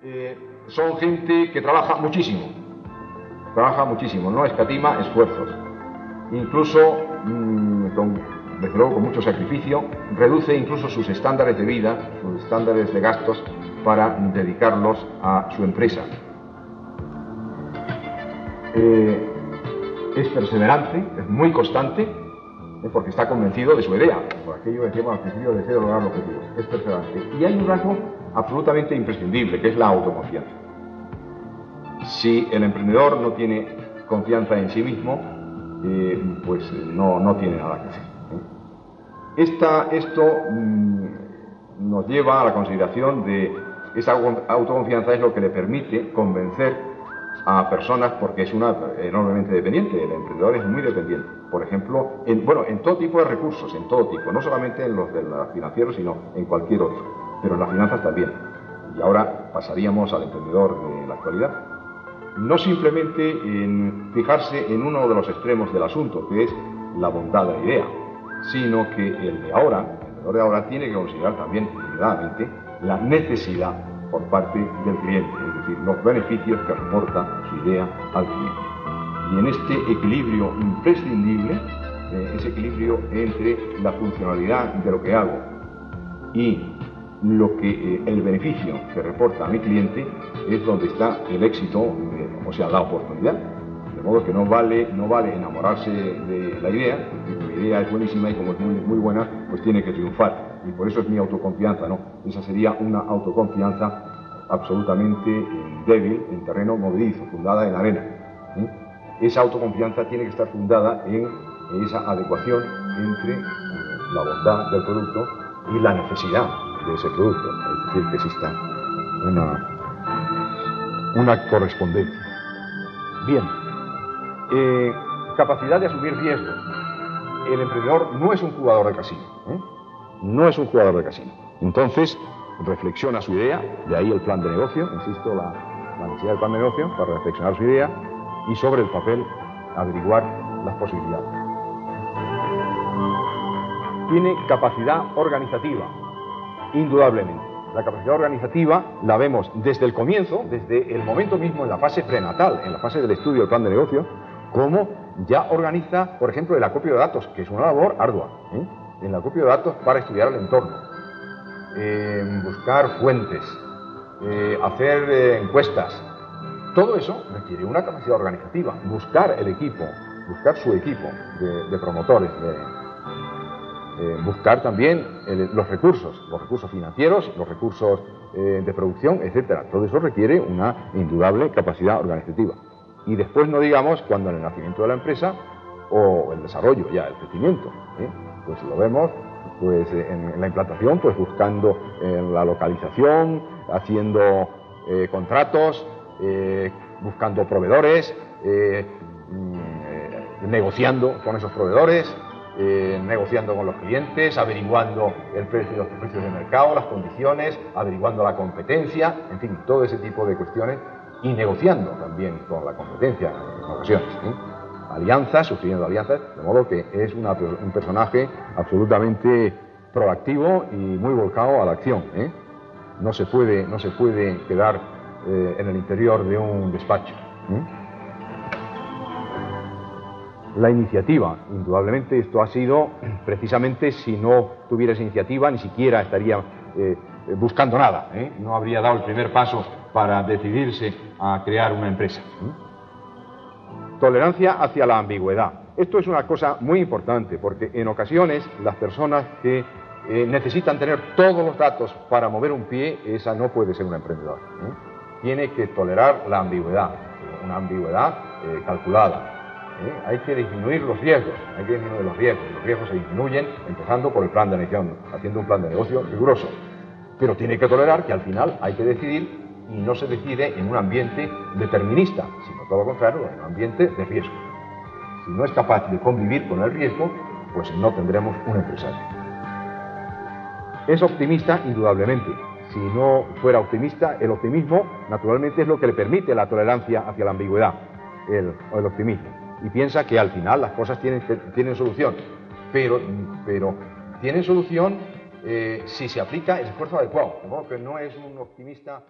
Eh, son gente que trabaja muchísimo, trabaja muchísimo, no escatima esfuerzos. Incluso, mm, con, desde luego con mucho sacrificio, reduce incluso sus estándares de vida, sus estándares de gastos, para dedicarlos a su empresa. Eh, es perseverante, es muy constante, eh, porque está convencido de su idea, por aquello que decíamos al principio, deseo lograr objetivos, es perseverante. Y hay un rasgo absolutamente imprescindible, que es la autoconfianza. Si el emprendedor no tiene confianza en sí mismo, eh, pues no, no, tiene nada que hacer. Esta, esto mm, nos lleva a la consideración de esa autoconfianza es lo que le permite convencer a personas porque es una enormemente dependiente, el emprendedor es muy dependiente. Por ejemplo, en, bueno, en todo tipo de recursos, en todo tipo, no solamente en los de los financieros, sino en cualquier otro, pero en las finanzas también. Y ahora pasaríamos al emprendedor de la actualidad. No simplemente en fijarse en uno de los extremos del asunto, que es la bondad de la idea, sino que el de ahora, el emprendedor de ahora, tiene que considerar también, equilibradamente, la necesidad por parte del cliente, es decir, los beneficios que reporta su idea al cliente. Y en este equilibrio imprescindible, eh, ese equilibrio entre la funcionalidad de lo que hago y lo que eh, el beneficio que reporta a mi cliente es donde está el éxito, eh, o sea, la oportunidad. De modo que no vale, no vale enamorarse de la idea, mi idea es buenísima y como es muy, buena, pues tiene que triunfar y por eso es mi autoconfianza, ¿no? Esa sería una autoconfianza absolutamente eh, débil en terreno movedizo, fundada en arena. Esa autoconfianza tiene que estar fundada en esa adecuación entre la bondad del producto y la necesidad de ese producto, es decir, que exista una, una correspondencia. Bien, eh, capacidad de asumir riesgos. El emprendedor no es un jugador de casino. ¿eh? no es un jugador de casino. Entonces, reflexiona su idea, de ahí el plan de negocio, insisto, la, necesidad del plan de negocio para reflexionar su idea y sobre el papel averiguar las posibilidades. Tiene capacidad organizativa, indudablemente. La capacidad organizativa la vemos desde el comienzo, desde el momento mismo en la fase prenatal, en la fase del estudio del plan de negocio, como ya organiza, por ejemplo, el acopio de datos, que es una labor ardua. ¿eh? en la acopio de datos para estudiar el entorno, buscar fuentes, eh, hacer eh, encuestas. Todo eso requiere una capacidad organizativa, buscar el equipo, buscar su equipo de, promotores, eh, buscar también los recursos, los recursos financieros, los recursos de producción, etc. Todo eso requiere una indudable capacidad organizativa. Y después no digamos cuando en el nacimiento de la empresa o el desarrollo, ya el crecimiento pues lo vemos pues en, la implantación, pues buscando la localización, haciendo eh, contratos, eh, buscando proveedores, eh, mm, negociando con esos proveedores, negociando con los clientes, averiguando el precio, los precios de mercado, las condiciones, averiguando la competencia, en fin, todo ese tipo de cuestiones y negociando también con la competencia en ocasiones alianzas, suscribiendo alianzas, de modo que es un personaje absolutamente proactivo y muy volcado a la acción. ¿eh? No, se puede, no se puede quedar eh, en el interior de un despacho. ¿Eh? La iniciativa, indudablemente esto ha sido precisamente si no tuviera esa iniciativa ni siquiera estaría buscando nada, no habría dado el primer paso para decidirse a crear una empresa. Tolerancia hacia la ambigüedad. Esto es una cosa muy importante porque en ocasiones las personas que eh, necesitan tener todos los datos para mover un pie, esa no puede ser un emprendedor. ¿eh? Tiene que tolerar la ambigüedad, una ambigüedad eh. Hay que disminuir los riesgos, hay que disminuir los riesgos. Los riesgos se disminuyen empezando por el plan de negocio, haciendo un plan de negocio riguroso. Pero tiene que tolerar que al final hay que decidir y no se decide en un ambiente determinista, sino todo lo contrario, en un ambiente de riesgo. Si no es capaz de convivir con el riesgo, pues no tendremos un empresario. Es optimista, indudablemente. Si no fuera optimista, el optimismo naturalmente es lo que le permite la tolerancia hacia la ambigüedad, el, el optimismo. Y piensa que al final las cosas tienen, tienen solución, pero, pero tienen solución eh, si se aplica el esfuerzo adecuado. Que no es un optimista